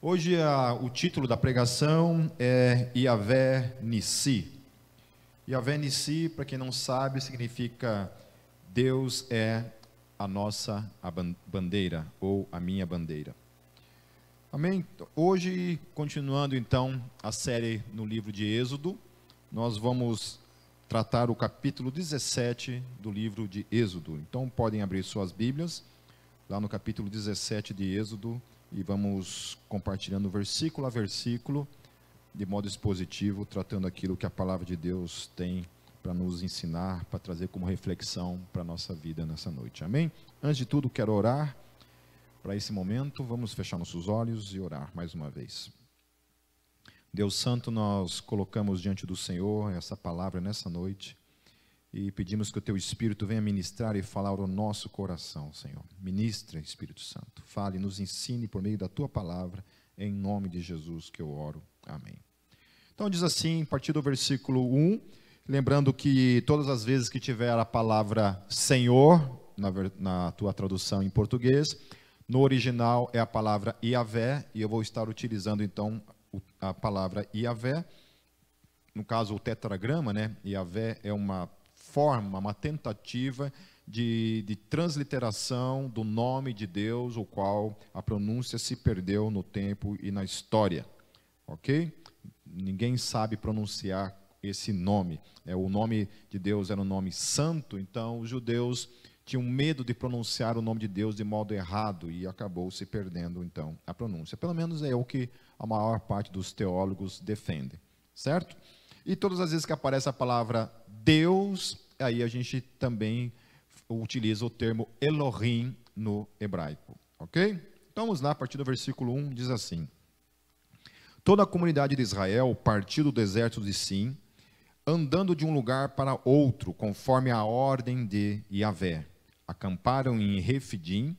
Hoje a, o título da pregação é Iavé Nissi. Iavé Nissi, para quem não sabe, significa Deus é a nossa bandeira ou a minha bandeira. Amém? Hoje, continuando então a série no livro de Êxodo, nós vamos tratar o capítulo 17 do livro de Êxodo. Então podem abrir suas Bíblias, lá no capítulo 17 de Êxodo, e vamos compartilhando versículo a versículo, de modo expositivo, tratando aquilo que a palavra de Deus tem para nos ensinar, para trazer como reflexão para a nossa vida nessa noite. Amém? Antes de tudo, quero orar para esse momento. Vamos fechar nossos olhos e orar mais uma vez. Deus Santo, nós colocamos diante do Senhor essa palavra nessa noite e pedimos que o teu Espírito venha ministrar e falar ao nosso coração, Senhor. Ministra, Espírito Santo. Fale, nos ensine por meio da tua palavra, em nome de Jesus que eu oro. Amém. Então diz assim, a partir do versículo 1, lembrando que todas as vezes que tiver a palavra Senhor, na, na tua tradução em português, no original é a palavra Iavé, e eu vou estar utilizando então a palavra Iavé, no caso o tetragrama, né? Iavé é uma forma, uma tentativa de, de transliteração do nome de Deus, o qual a pronúncia se perdeu no tempo e na história. Ok? Ninguém sabe pronunciar esse nome. É, o nome de Deus era um nome santo, então os judeus tinham medo de pronunciar o nome de Deus de modo errado e acabou se perdendo então a pronúncia. Pelo menos é o que a maior parte dos teólogos defende, certo? E todas as vezes que aparece a palavra Deus, aí a gente também utiliza o termo Elohim no hebraico, ok? Então vamos lá, a partir do versículo 1, diz assim: Toda a comunidade de Israel partiu do deserto de Sim, andando de um lugar para outro, conforme a ordem de Yahvé. Acamparam em Refidim,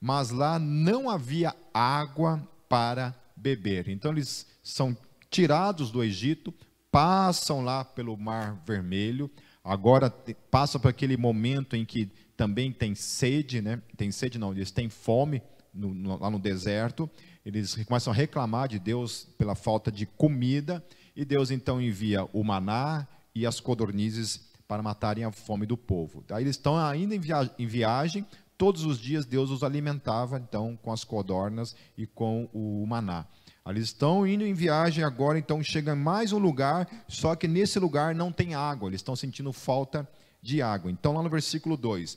mas lá não havia água para beber. Então eles são tirados do Egito, passam lá pelo Mar Vermelho, agora passam por aquele momento em que também tem sede, né? Tem sede não, eles têm fome no, no, lá no deserto. Eles começam a reclamar de Deus pela falta de comida e Deus então envia o maná e as codornizes para matarem a fome do povo. Aí eles estão ainda em, via em viagem, todos os dias Deus os alimentava então com as codornas e com o maná. Eles estão indo em viagem agora, então chega mais um lugar, só que nesse lugar não tem água, eles estão sentindo falta de água. Então, lá no versículo 2: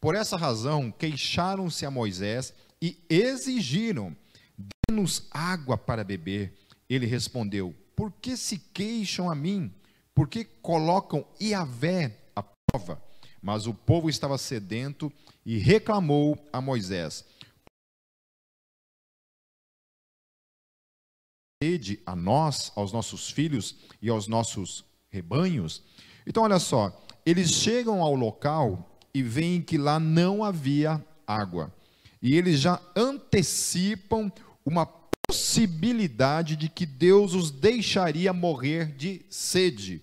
Por essa razão, queixaram-se a Moisés e exigiram: Dê-nos água para beber. Ele respondeu: Por que se queixam a mim? Por que colocam Iavé à prova? Mas o povo estava sedento e reclamou a Moisés. Sede a nós, aos nossos filhos e aos nossos rebanhos. Então, olha só, eles chegam ao local e veem que lá não havia água. E eles já antecipam uma possibilidade de que Deus os deixaria morrer de sede.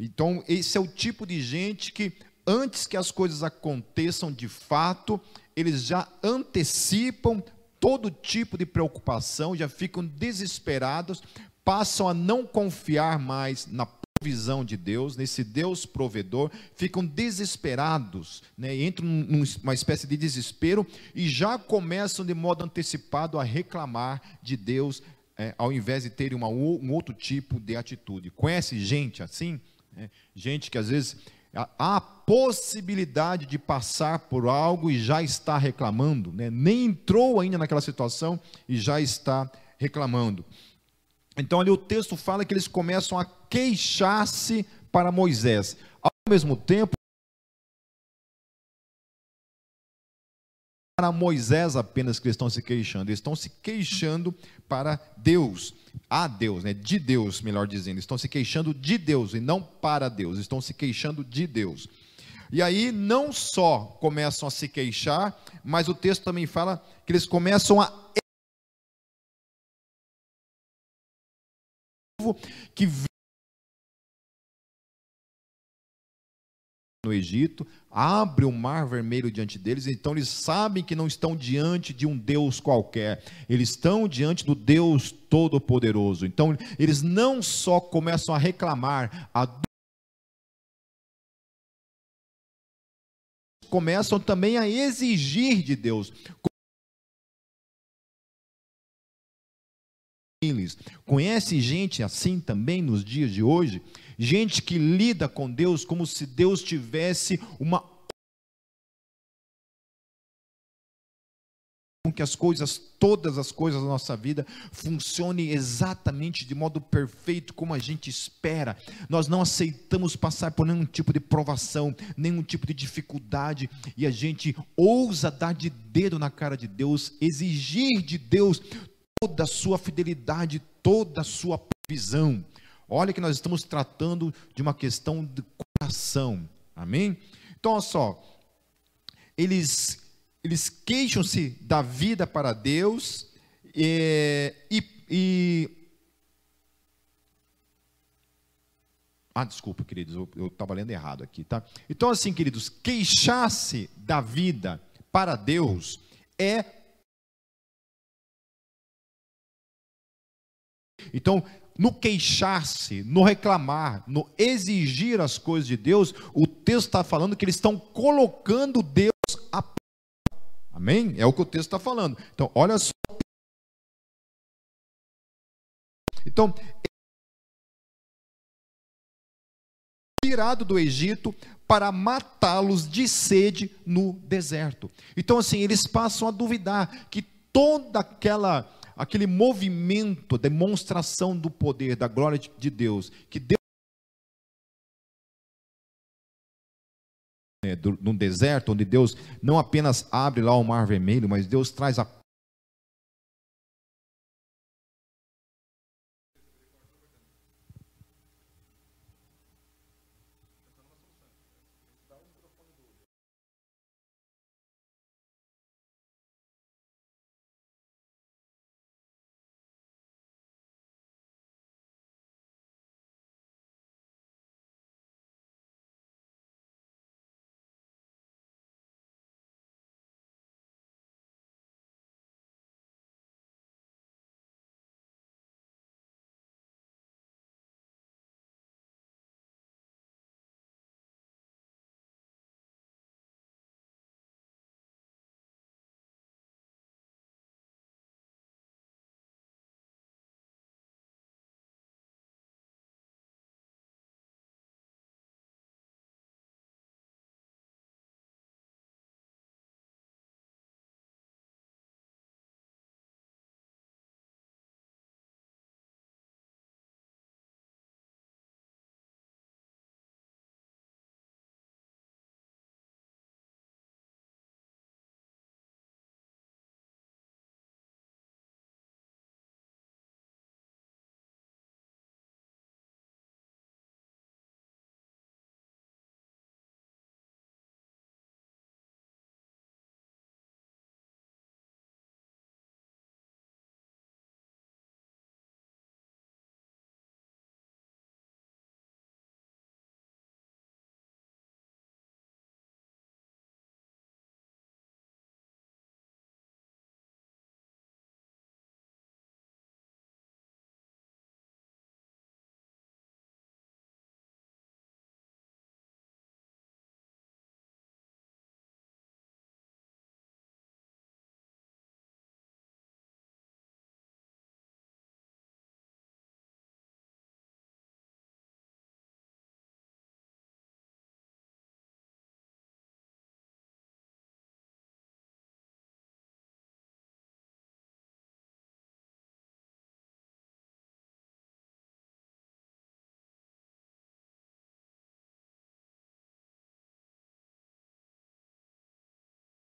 Então, esse é o tipo de gente que, antes que as coisas aconteçam de fato, eles já antecipam todo tipo de preocupação, já ficam desesperados, passam a não confiar mais na provisão de Deus, nesse Deus provedor, ficam desesperados, né? entram numa espécie de desespero e já começam de modo antecipado a reclamar de Deus, é, ao invés de terem uma, um outro tipo de atitude. Conhece gente assim? É, gente que às vezes há a possibilidade de passar por algo e já está reclamando, né? nem entrou ainda naquela situação e já está reclamando. Então ali o texto fala que eles começam a queixar-se para Moisés. Ao mesmo tempo, para Moisés apenas que eles estão se queixando, eles estão se queixando para Deus, a Deus, né? de Deus, melhor dizendo, estão se queixando de Deus e não para Deus, estão se queixando de Deus. E aí não só começam a se queixar, mas o texto também fala que eles começam a que no Egito, abre o mar vermelho diante deles, então eles sabem que não estão diante de um Deus qualquer, eles estão diante do Deus Todo-Poderoso. Então eles não só começam a reclamar, a começam também a exigir de Deus. Conhece gente assim também nos dias de hoje? Gente que lida com Deus como se Deus tivesse uma com que as coisas, todas as coisas da nossa vida funcionem exatamente de modo perfeito como a gente espera. Nós não aceitamos passar por nenhum tipo de provação, nenhum tipo de dificuldade e a gente ousa dar de dedo na cara de Deus, exigir de Deus toda a sua fidelidade, toda a sua provisão. Olha que nós estamos tratando de uma questão de coração. Amém? Então, olha só. Eles, eles queixam-se da vida para Deus e, e, e Ah, desculpa, queridos, eu estava lendo errado aqui, tá? Então, assim, queridos, queixar-se da vida para Deus é Então, no queixar-se, no reclamar, no exigir as coisas de Deus, o texto está falando que eles estão colocando Deus a Amém? É o que o texto está falando. Então, olha só. Então, tirado do Egito para matá-los de sede no deserto. Então, assim, eles passam a duvidar que toda aquela aquele movimento, demonstração do poder, da glória de Deus, que Deus é, num deserto, onde Deus não apenas abre lá o mar vermelho, mas Deus traz a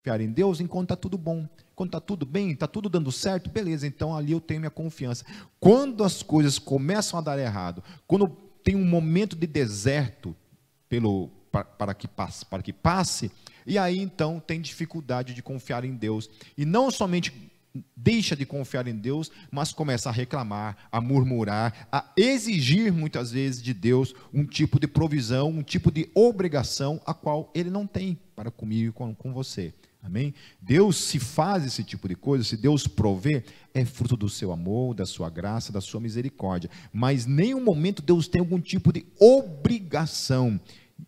confiar em Deus enquanto está tudo bom. Quando está tudo bem, está tudo dando certo, beleza, então ali eu tenho minha confiança. Quando as coisas começam a dar errado, quando tem um momento de deserto pelo, para, para, que passe, para que passe, e aí então tem dificuldade de confiar em Deus. E não somente deixa de confiar em Deus, mas começa a reclamar, a murmurar, a exigir muitas vezes de Deus um tipo de provisão, um tipo de obrigação a qual ele não tem para comigo e com, com você. Amém? Deus se faz esse tipo de coisa, se Deus provê, é fruto do seu amor, da sua graça, da sua misericórdia. Mas nenhum momento Deus tem algum tipo de obrigação.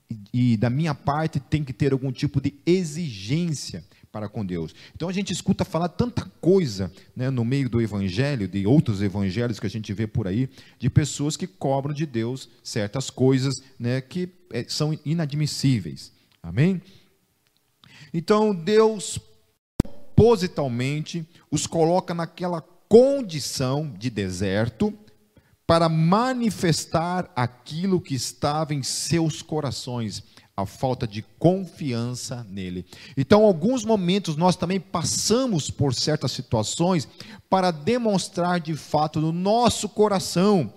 E, e da minha parte tem que ter algum tipo de exigência para com Deus. Então a gente escuta falar tanta coisa né, no meio do evangelho, de outros evangelhos que a gente vê por aí, de pessoas que cobram de Deus certas coisas né, que é, são inadmissíveis. Amém? Então Deus propositalmente os coloca naquela condição de deserto para manifestar aquilo que estava em seus corações, a falta de confiança nele. Então, alguns momentos nós também passamos por certas situações para demonstrar de fato no nosso coração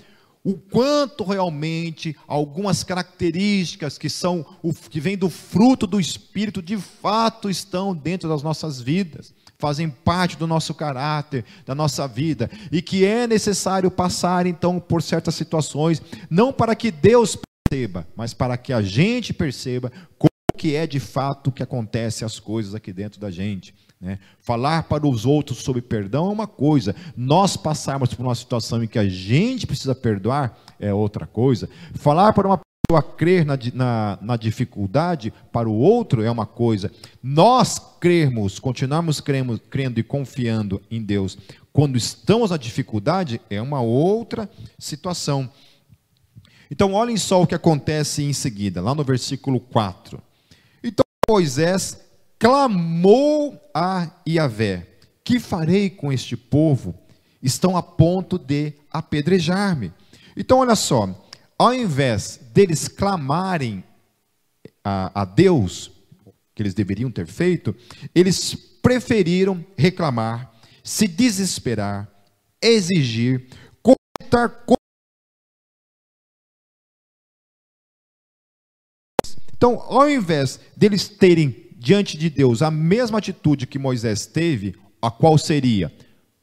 o quanto realmente algumas características que são que vêm do fruto do espírito de fato estão dentro das nossas vidas, fazem parte do nosso caráter, da nossa vida, e que é necessário passar então por certas situações, não para que Deus perceba, mas para que a gente perceba como que é de fato que acontece as coisas aqui dentro da gente. Né? Falar para os outros sobre perdão é uma coisa, nós passarmos por uma situação em que a gente precisa perdoar é outra coisa. Falar para uma pessoa crer na, na, na dificuldade para o outro é uma coisa. Nós crermos, continuarmos crendo, crendo e confiando em Deus quando estamos na dificuldade é uma outra situação. Então, olhem só o que acontece em seguida, lá no versículo 4. Então, Moisés clamou a Yahvé: Que farei com este povo? Estão a ponto de apedrejar-me. Então, olha só, ao invés deles clamarem a, a Deus, que eles deveriam ter feito, eles preferiram reclamar, se desesperar, exigir, comentar Então, ao invés deles terem diante de Deus a mesma atitude que Moisés teve, a qual seria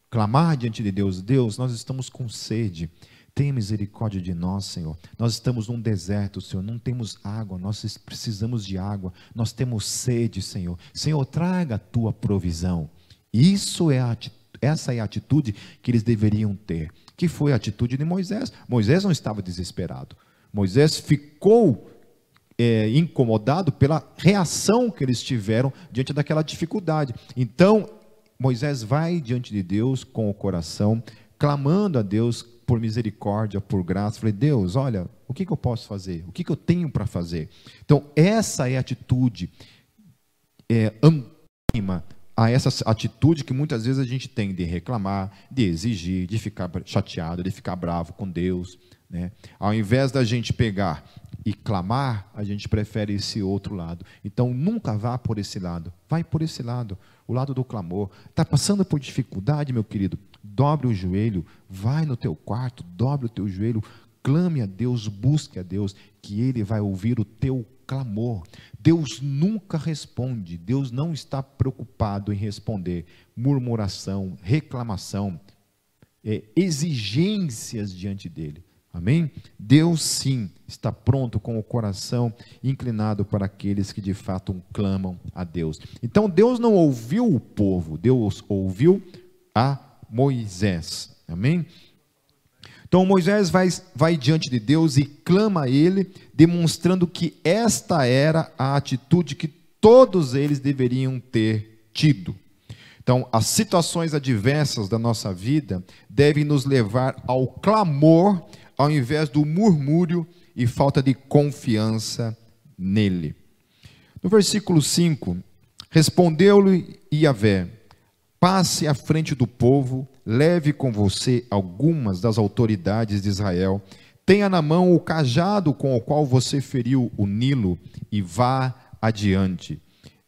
clamar diante de Deus: Deus, nós estamos com sede. Tenha misericórdia de nós, Senhor. Nós estamos num deserto, Senhor. Não temos água, nós precisamos de água. Nós temos sede, Senhor. Senhor, traga a tua provisão. Isso é a essa é a atitude que eles deveriam ter. Que foi a atitude de Moisés. Moisés não estava desesperado. Moisés ficou é, incomodado pela reação que eles tiveram diante daquela dificuldade. Então, Moisés vai diante de Deus com o coração, clamando a Deus por misericórdia, por graça. Falei, Deus, olha, o que, que eu posso fazer? O que, que eu tenho para fazer? Então, essa é a atitude é, antônima a essa atitude que muitas vezes a gente tem de reclamar, de exigir, de ficar chateado, de ficar bravo com Deus. Né? Ao invés da gente pegar e clamar, a gente prefere esse outro lado. Então nunca vá por esse lado, vai por esse lado, o lado do clamor. Está passando por dificuldade, meu querido? Dobre o joelho, vai no teu quarto, dobre o teu joelho, clame a Deus, busque a Deus, que Ele vai ouvir o teu clamor. Deus nunca responde, Deus não está preocupado em responder murmuração, reclamação, é, exigências diante dele. Amém? Deus sim está pronto com o coração inclinado para aqueles que de fato clamam a Deus. Então Deus não ouviu o povo, Deus ouviu a Moisés. Amém? Então Moisés vai, vai diante de Deus e clama a ele, demonstrando que esta era a atitude que todos eles deveriam ter tido. Então, as situações adversas da nossa vida devem nos levar ao clamor ao invés do murmúrio e falta de confiança nele. No versículo 5, respondeu-lhe Iavé: Passe à frente do povo, leve com você algumas das autoridades de Israel, tenha na mão o cajado com o qual você feriu o Nilo e vá adiante.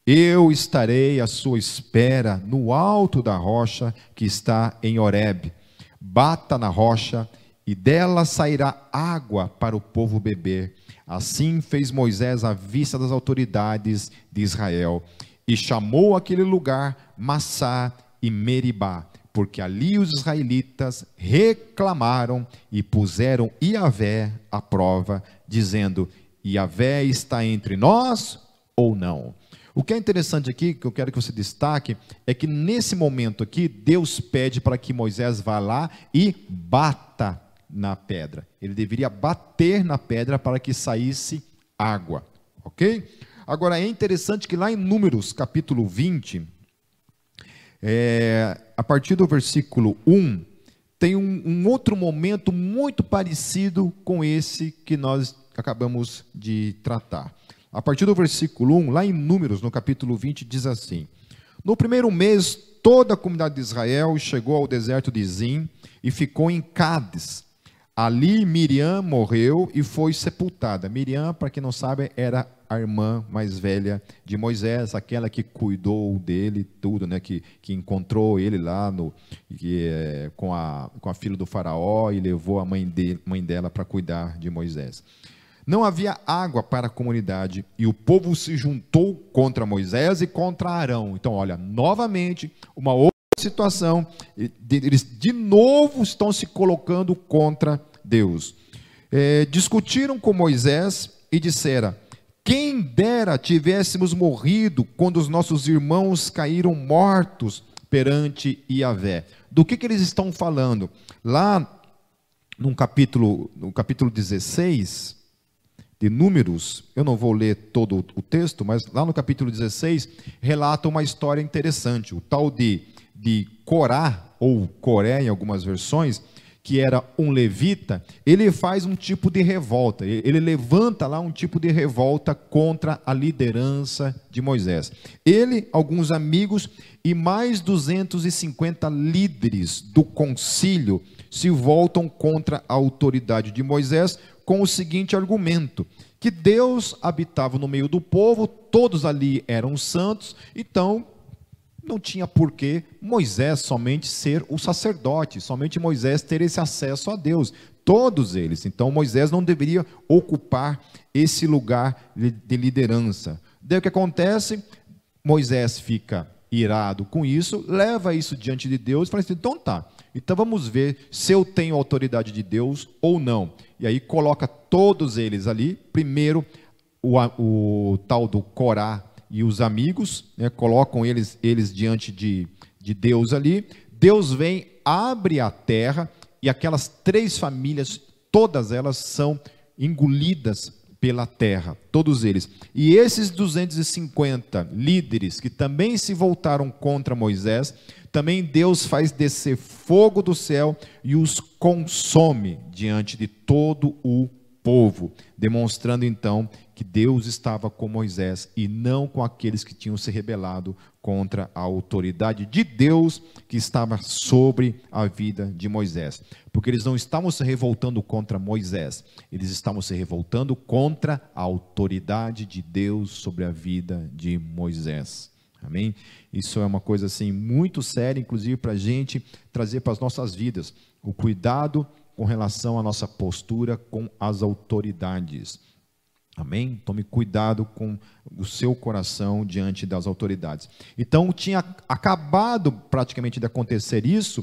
Eu estarei à sua espera no alto da rocha que está em Horeb. Bata na rocha e dela sairá água para o povo beber. Assim fez Moisés à vista das autoridades de Israel, e chamou aquele lugar Massá, e Meribá, porque ali os israelitas reclamaram e puseram Iavé à prova, dizendo: Iavé está entre nós ou não? O que é interessante aqui, que eu quero que você destaque, é que nesse momento aqui, Deus pede para que Moisés vá lá e bata na pedra. Ele deveria bater na pedra para que saísse água, ok? Agora é interessante que lá em Números capítulo 20, é, a partir do versículo 1, tem um, um outro momento muito parecido com esse que nós acabamos de tratar. A partir do versículo 1, lá em Números, no capítulo 20, diz assim: No primeiro mês, toda a comunidade de Israel chegou ao deserto de Zim e ficou em Cádiz. Ali Miriam morreu e foi sepultada. Miriam, para quem não sabe, era a irmã mais velha de Moisés, aquela que cuidou dele, tudo, né? que, que encontrou ele lá no, que, é, com, a, com a filha do faraó e levou a mãe, de, mãe dela para cuidar de Moisés. Não havia água para a comunidade e o povo se juntou contra Moisés e contra Arão. Então, olha, novamente, uma outra situação, eles de novo estão se colocando contra Deus. É, discutiram com Moisés e disseram: Quem dera tivéssemos morrido quando os nossos irmãos caíram mortos perante Iavé. Do que, que eles estão falando? Lá no capítulo, no capítulo 16, de Números, eu não vou ler todo o texto, mas lá no capítulo 16, relata uma história interessante. O tal de, de Corá, ou Coré em algumas versões, que era um levita, ele faz um tipo de revolta, ele levanta lá um tipo de revolta contra a liderança de Moisés. Ele, alguns amigos e mais 250 líderes do concílio se voltam contra a autoridade de Moisés com o seguinte argumento: que Deus habitava no meio do povo, todos ali eram santos, então não tinha por que Moisés somente ser o sacerdote, somente Moisés ter esse acesso a Deus, todos eles. Então Moisés não deveria ocupar esse lugar de liderança. Daí o que acontece? Moisés fica irado com isso, leva isso diante de Deus e fala assim: então tá, então vamos ver se eu tenho autoridade de Deus ou não. E aí coloca todos eles ali. Primeiro, o, o tal do Corá e os amigos, né, colocam eles, eles diante de, de Deus ali. Deus vem, abre a terra e aquelas três famílias, todas elas são engolidas pela terra, todos eles. E esses 250 líderes que também se voltaram contra Moisés, também Deus faz descer fogo do céu e os consome diante de todo o povo, demonstrando então que Deus estava com Moisés e não com aqueles que tinham se rebelado contra a autoridade de Deus que estava sobre a vida de Moisés. Porque eles não estavam se revoltando contra Moisés, eles estavam se revoltando contra a autoridade de Deus sobre a vida de Moisés. Amém? Isso é uma coisa assim muito séria, inclusive para a gente trazer para as nossas vidas o cuidado com relação à nossa postura com as autoridades. Amém? Tome cuidado com o seu coração diante das autoridades. Então, tinha acabado praticamente de acontecer isso,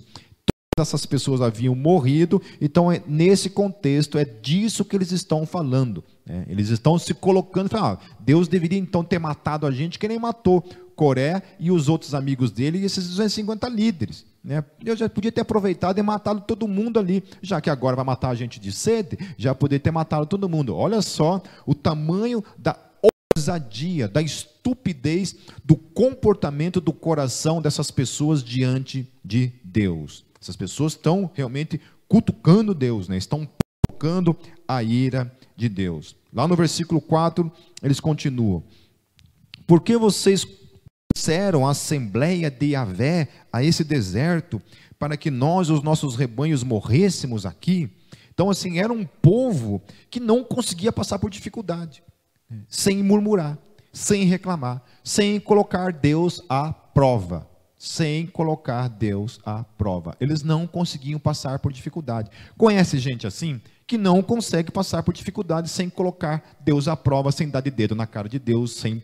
todas essas pessoas haviam morrido, então, é, nesse contexto, é disso que eles estão falando. Né? Eles estão se colocando, falando, ah, Deus deveria então ter matado a gente que nem matou. Coré e os outros amigos dele e esses 250 líderes. Né? Eu já podia ter aproveitado e matado todo mundo ali, já que agora vai matar a gente de sede, já poderia ter matado todo mundo. Olha só o tamanho da ousadia, da estupidez do comportamento do coração dessas pessoas diante de Deus. Essas pessoas estão realmente cutucando Deus, né? estão provocando a ira de Deus. Lá no versículo 4, eles continuam: Por que vocês trouxeram a assembleia de Yahvé a esse deserto para que nós, os nossos rebanhos, morrêssemos aqui. Então, assim, era um povo que não conseguia passar por dificuldade, sem murmurar, sem reclamar, sem colocar Deus à prova. Sem colocar Deus à prova. Eles não conseguiam passar por dificuldade. Conhece gente assim? Que não consegue passar por dificuldade sem colocar Deus à prova, sem dar de dedo na cara de Deus, sem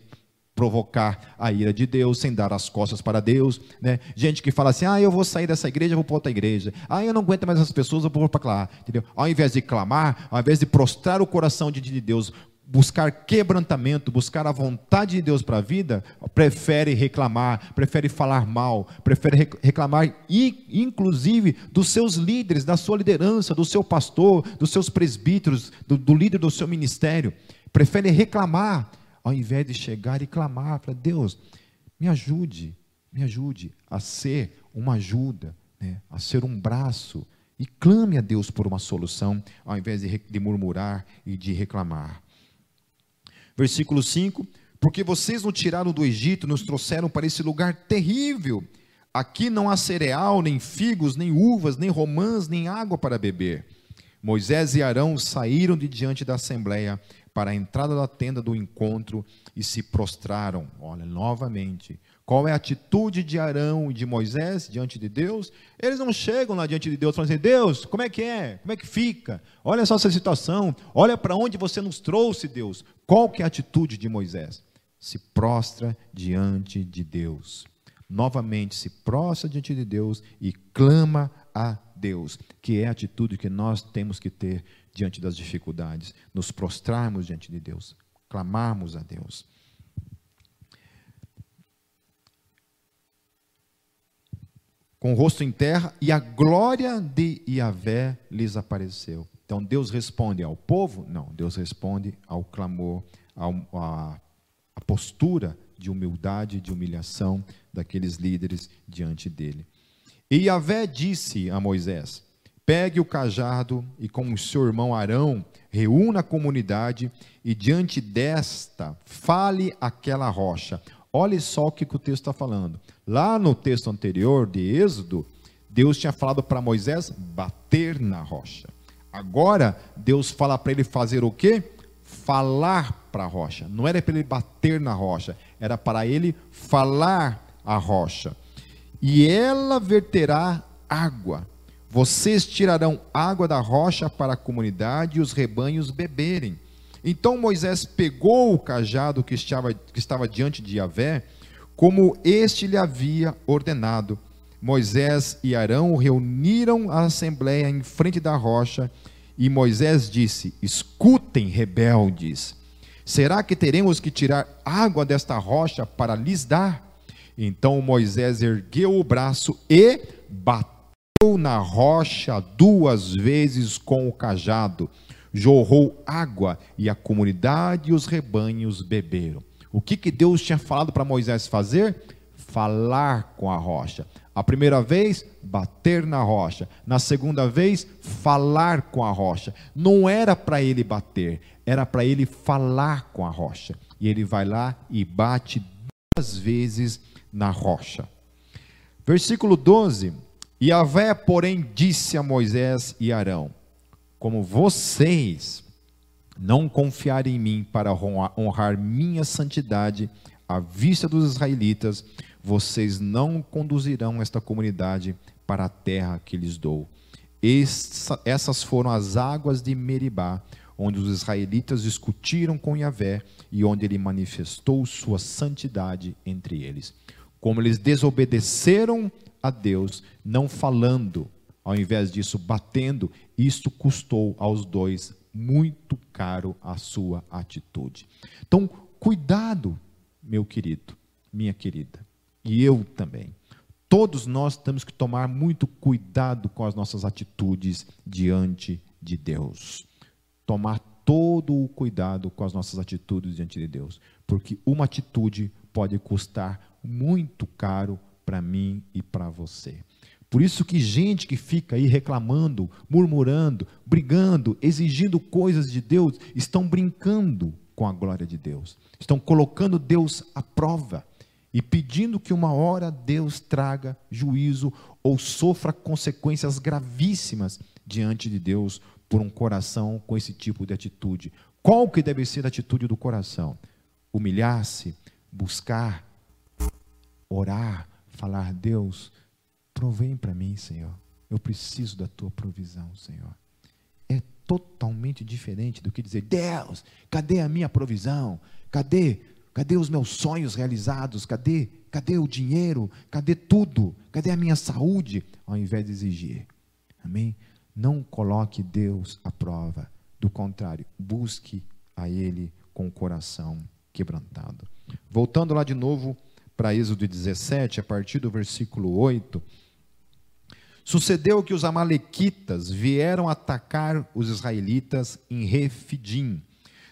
provocar a ira de Deus, sem dar as costas para Deus, né? Gente que fala assim: "Ah, eu vou sair dessa igreja, vou para outra igreja. Ah, eu não aguento mais as pessoas, eu vou para lá", entendeu? Ao invés de clamar, ao invés de prostrar o coração de Deus, buscar quebrantamento, buscar a vontade de Deus para a vida, prefere reclamar, prefere falar mal, prefere reclamar, inclusive, dos seus líderes, da sua liderança, do seu pastor, dos seus presbíteros, do, do líder do seu ministério. Prefere reclamar, ao invés de chegar e clamar para Deus, me ajude, me ajude a ser uma ajuda, né, a ser um braço, e clame a Deus por uma solução, ao invés de, de murmurar e de reclamar. Versículo 5: Porque vocês nos tiraram do Egito, nos trouxeram para esse lugar terrível. Aqui não há cereal, nem figos, nem uvas, nem romãs, nem água para beber. Moisés e Arão saíram de diante da assembleia para a entrada da tenda do encontro e se prostraram. Olha, novamente, qual é a atitude de Arão e de Moisés diante de Deus? Eles não chegam lá diante de Deus falando assim: Deus, como é que é? Como é que fica? Olha só essa situação. Olha para onde você nos trouxe, Deus. Qual que é a atitude de Moisés? Se prostra diante de Deus. Novamente se prostra diante de Deus e clama a Deus, que é a atitude que nós temos que ter diante das dificuldades, nos prostrarmos diante de Deus, clamarmos a Deus. com o rosto em terra, e a glória de Yahvé lhes apareceu. Então Deus responde ao povo? Não, Deus responde ao clamor, à, postura de humildade, de humilhação daqueles líderes diante dele. E Yahvé disse a Moisés: Pegue o cajado e com o seu irmão Arão, reúna a comunidade e diante desta fale aquela rocha. Olhe só o que, o texto está falando. Lá no texto anterior de Êxodo, Deus tinha falado para Moisés bater na rocha. Agora, Deus fala para ele fazer o quê? Falar para a rocha. Não era para ele bater na rocha, era para ele falar a rocha. E ela verterá água. Vocês tirarão água da rocha para a comunidade e os rebanhos beberem. Então Moisés pegou o cajado que estava, que estava diante de Yahvé, como este lhe havia ordenado. Moisés e Arão reuniram a assembleia em frente da rocha, e Moisés disse: Escutem, rebeldes, será que teremos que tirar água desta rocha para lhes dar? Então Moisés ergueu o braço e bateu na rocha duas vezes com o cajado jorrou água e a comunidade e os rebanhos beberam. O que, que Deus tinha falado para Moisés fazer? Falar com a rocha. A primeira vez, bater na rocha. Na segunda vez, falar com a rocha. Não era para ele bater, era para ele falar com a rocha. E ele vai lá e bate duas vezes na rocha. Versículo 12: E Yahvé, porém, disse a Moisés e Arão: como vocês não confiarem em mim para honrar minha santidade à vista dos israelitas, vocês não conduzirão esta comunidade para a terra que lhes dou. essas foram as águas de Meribá, onde os israelitas discutiram com Yahvé e onde ele manifestou sua santidade entre eles. Como eles desobedeceram a Deus, não falando ao invés disso, batendo, isto custou aos dois muito caro a sua atitude. Então, cuidado, meu querido, minha querida, e eu também. Todos nós temos que tomar muito cuidado com as nossas atitudes diante de Deus. Tomar todo o cuidado com as nossas atitudes diante de Deus, porque uma atitude pode custar muito caro para mim e para você. Por isso que gente que fica aí reclamando, murmurando, brigando, exigindo coisas de Deus, estão brincando com a glória de Deus. Estão colocando Deus à prova e pedindo que uma hora Deus traga juízo ou sofra consequências gravíssimas diante de Deus por um coração com esse tipo de atitude. Qual que deve ser a atitude do coração? Humilhar-se, buscar, orar, falar: Deus, Provém para mim, Senhor. Eu preciso da tua provisão, Senhor. É totalmente diferente do que dizer: Deus, cadê a minha provisão? Cadê Cadê os meus sonhos realizados? Cadê? Cadê o dinheiro? Cadê tudo? Cadê a minha saúde? Ao invés de exigir. Amém? Não coloque Deus à prova. Do contrário, busque a Ele com o coração quebrantado. Voltando lá de novo para Êxodo 17, a partir do versículo 8. Sucedeu que os amalequitas vieram atacar os israelitas em Refidim.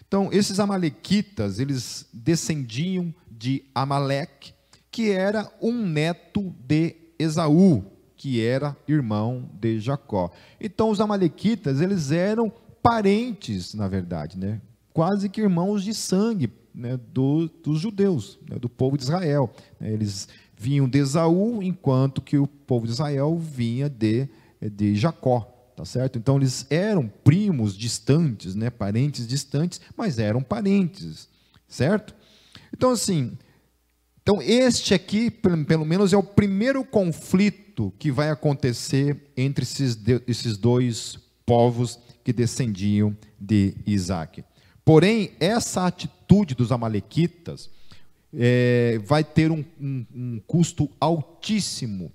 Então, esses amalequitas, eles descendiam de Amaleque, que era um neto de Esaú, que era irmão de Jacó. Então, os amalequitas, eles eram parentes, na verdade, né? quase que irmãos de sangue né? do, dos judeus, né? do povo de Israel. Eles vinham de Esaú, enquanto que o povo de Israel vinha de, de Jacó. Tá certo? Então eles eram primos distantes, né? parentes distantes, mas eram parentes, certo? Então assim, então, este aqui, pelo menos, é o primeiro conflito que vai acontecer entre esses, esses dois povos que descendiam de Isaac. Porém, essa atitude dos Amalequitas é, vai ter um, um, um custo altíssimo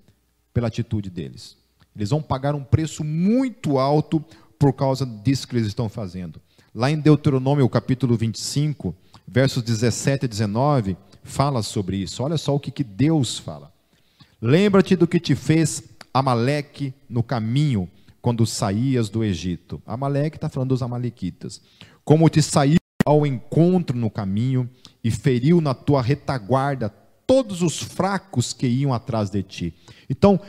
pela atitude deles. Eles vão pagar um preço muito alto por causa disso que eles estão fazendo. Lá em Deuteronômio, capítulo 25, versos 17 e 19, fala sobre isso. Olha só o que, que Deus fala. Lembra-te do que te fez Amaleque no caminho quando saías do Egito. Amaleque está falando dos amalequitas. Como te saiu ao encontro no caminho e feriu na tua retaguarda todos os fracos que iam atrás de ti. Então,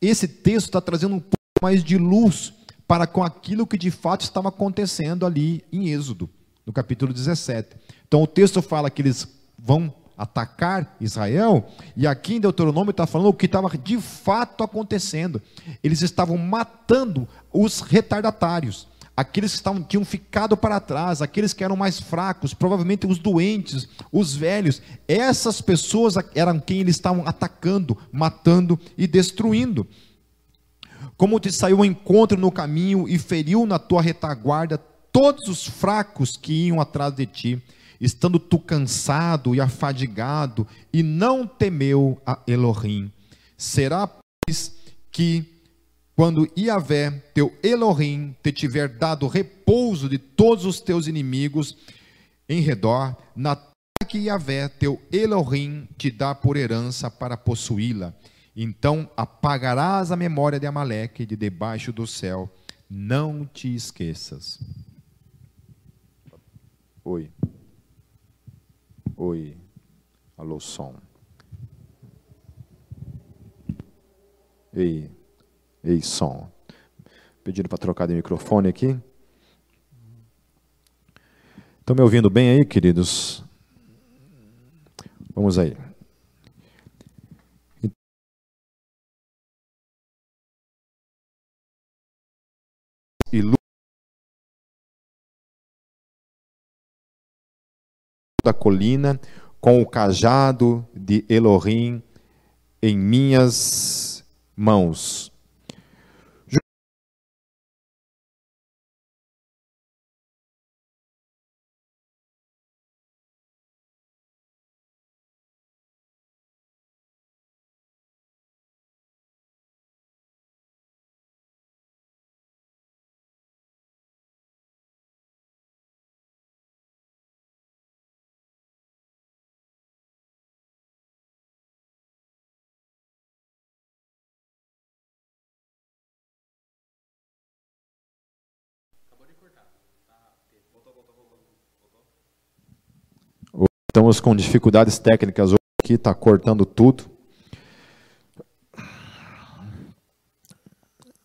esse texto está trazendo um pouco mais de luz para com aquilo que de fato estava acontecendo ali em Êxodo, no capítulo 17. Então, o texto fala que eles vão atacar Israel, e aqui em Deuteronômio está falando o que estava de fato acontecendo. Eles estavam matando os retardatários, aqueles que estavam, tinham ficado para trás, aqueles que eram mais fracos, provavelmente os doentes, os velhos. Essas pessoas eram quem eles estavam atacando, matando e destruindo. Como te saiu ao encontro no caminho e feriu na tua retaguarda todos os fracos que iam atrás de ti estando tu cansado e afadigado, e não temeu a Elohim. Será, pois, que quando Iavé, teu Elohim, te tiver dado repouso de todos os teus inimigos em redor, na terra que Iavé, teu Elohim, te dá por herança para possuí-la, então apagarás a memória de Amaleque de debaixo do céu, não te esqueças. Oi. Oi. Alô, som. Ei. Ei, som. Pedindo para trocar de microfone aqui. Estão me ouvindo bem aí, queridos? Vamos aí. E da colina, com o cajado de Elohim em minhas mãos. Estamos com dificuldades técnicas hoje aqui, está cortando tudo.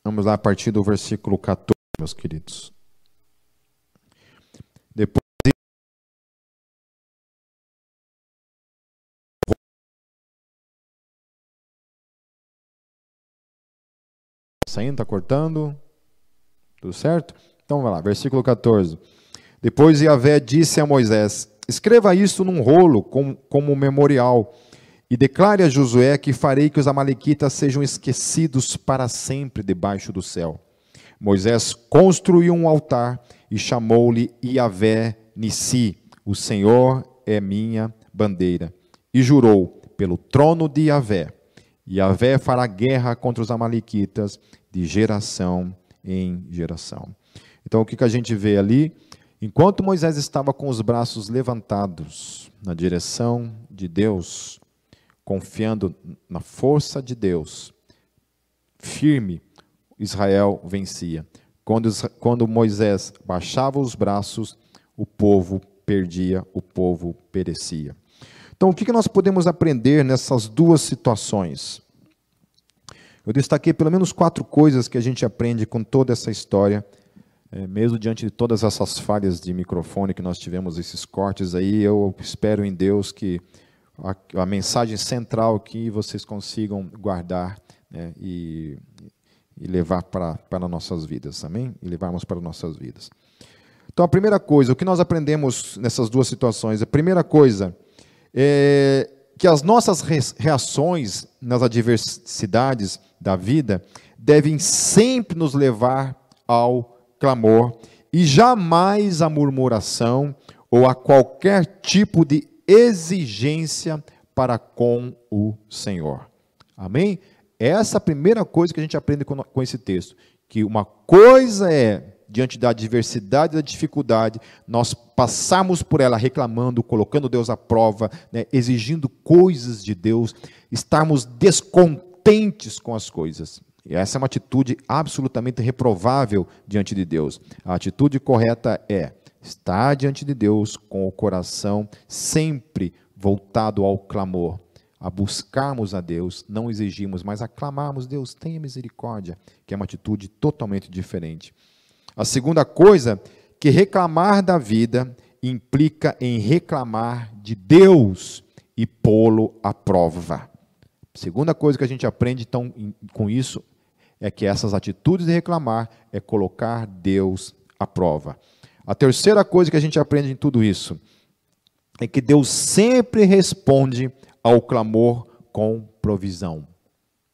Vamos lá a partir do versículo 14, meus queridos. Depois saindo, está cortando. Tudo certo? Então vai lá, versículo 14. Depois Yahvé disse a Moisés: Escreva isso num rolo como, como memorial e declare a Josué que farei que os amalequitas sejam esquecidos para sempre debaixo do céu. Moisés construiu um altar e chamou-lhe Iavé Nissi, o Senhor é minha bandeira. E jurou pelo trono de Yahvé. E Yahvé fará guerra contra os amalequitas de geração em geração. Então o que, que a gente vê ali? Enquanto Moisés estava com os braços levantados na direção de Deus, confiando na força de Deus, firme, Israel vencia. Quando, quando Moisés baixava os braços, o povo perdia, o povo perecia. Então, o que nós podemos aprender nessas duas situações? Eu destaquei pelo menos quatro coisas que a gente aprende com toda essa história, é, mesmo diante de todas essas falhas de microfone que nós tivemos, esses cortes aí. Eu espero em Deus que a, a mensagem central que vocês consigam guardar né, e e levar para, para nossas vidas, amém? E levarmos para nossas vidas. Então, a primeira coisa, o que nós aprendemos nessas duas situações? A primeira coisa é que as nossas reações nas adversidades da vida devem sempre nos levar ao clamor e jamais à murmuração ou a qualquer tipo de exigência para com o Senhor. Amém? Essa é a primeira coisa que a gente aprende com, esse texto. Que uma coisa é, diante da adversidade da dificuldade, nós passarmos por ela reclamando, colocando Deus à prova, né, exigindo coisas de Deus, estarmos descontentes com as coisas. E essa é uma atitude absolutamente reprovável diante de Deus. A atitude correta é estar diante de Deus com o coração sempre voltado ao clamor, a buscarmos a Deus, não exigimos, mas aclamarmos, Deus, tenha misericórdia, que é uma atitude totalmente diferente. A segunda coisa, que reclamar da vida implica em reclamar de Deus e pô-lo à prova. Segunda coisa que a gente aprende então com isso é que essas atitudes de reclamar é colocar Deus à prova. A terceira coisa que a gente aprende em tudo isso é que Deus sempre responde ao clamor com provisão.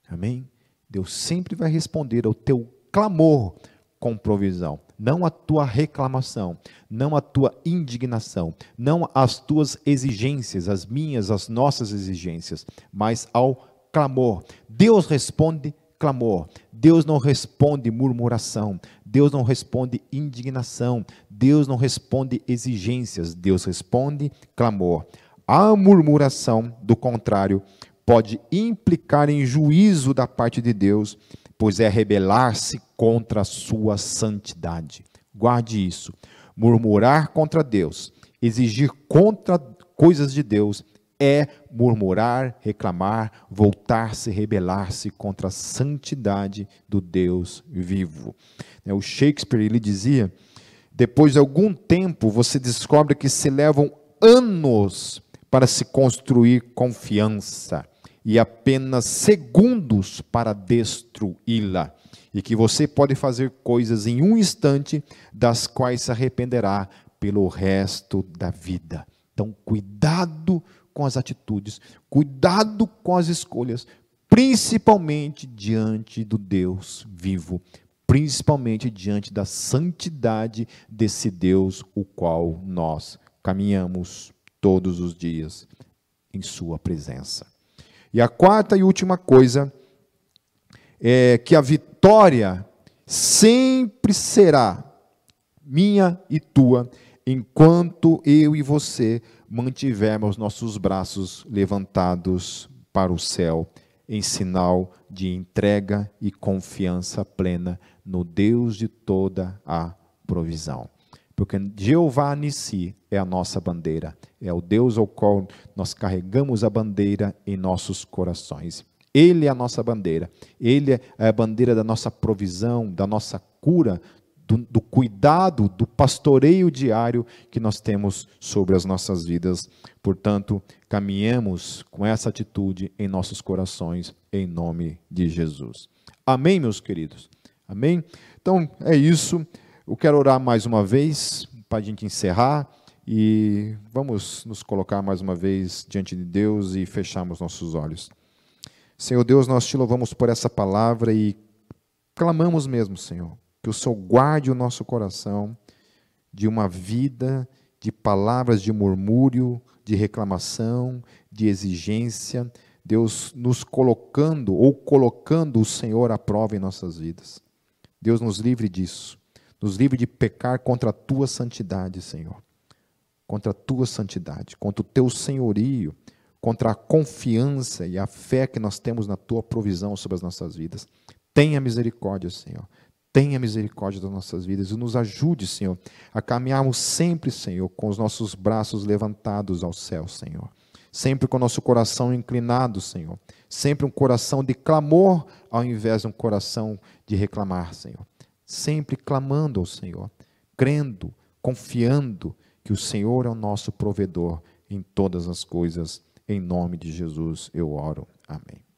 Amém? Deus sempre vai responder ao teu clamor com provisão, não a tua reclamação, não a tua indignação, não as tuas exigências, as minhas, as nossas exigências, mas ao clamor. Deus responde clamor. Deus não responde murmuração. Deus não responde indignação. Deus não responde exigências. Deus responde clamor. A murmuração, do contrário, pode implicar em juízo da parte de Deus, pois é rebelar-se contra a sua santidade. Guarde isso. Murmurar contra Deus, exigir contra coisas de Deus, é murmurar, reclamar, voltar-se, rebelar-se contra a santidade do Deus vivo. É, o Shakespeare ele dizia: depois de algum tempo você descobre que se levam anos para se construir confiança e apenas segundos para destruí-la. E que você pode fazer coisas em um instante das quais se arrependerá pelo resto da vida. Então, cuidado com as atitudes, cuidado com as escolhas, principalmente diante do Deus vivo, principalmente diante da santidade desse Deus o qual nós caminhamos todos os dias em Sua presença. E a quarta e última coisa é que a vitória sempre será minha e tua, enquanto eu e você mantivermos nossos braços levantados para o céu, em sinal de entrega e confiança plena no Deus de toda a provisão. Porque Jeová Nissi é a nossa bandeira, é o Deus ao qual nós carregamos a bandeira em nossos corações. Ele é a nossa bandeira, ele é a bandeira da nossa provisão, da nossa cura, do, do, cuidado, do pastoreio diário que nós temos sobre as nossas vidas. Portanto, caminhemos com essa atitude em nossos corações, em nome de Jesus. Amém, meus queridos? Amém? Então, é isso. Eu quero orar mais uma vez para a gente encerrar e vamos nos colocar mais uma vez diante de Deus e fecharmos nossos olhos. Senhor Deus, nós te louvamos por essa palavra e clamamos mesmo, Senhor, que o Senhor guarde o nosso coração de uma vida de palavras de murmúrio, de reclamação, de exigência, Deus nos colocando ou colocando o Senhor à prova em nossas vidas. Deus nos livre disso. Nos livre de pecar contra a tua santidade, Senhor. Contra a tua santidade, contra o teu senhorio, contra a confiança e a fé que nós temos na tua provisão sobre as nossas vidas. Tenha misericórdia, Senhor. Tenha misericórdia das nossas vidas e nos ajude, Senhor, a caminharmos sempre, Senhor, com os nossos braços levantados ao céu, Senhor sempre com o nosso coração inclinado, Senhor. Sempre um coração de clamor ao invés de um coração de reclamar, Senhor. Sempre clamando ao Senhor, crendo, confiando que o Senhor é o nosso provedor em todas as coisas. Em nome de Jesus eu oro. Amém.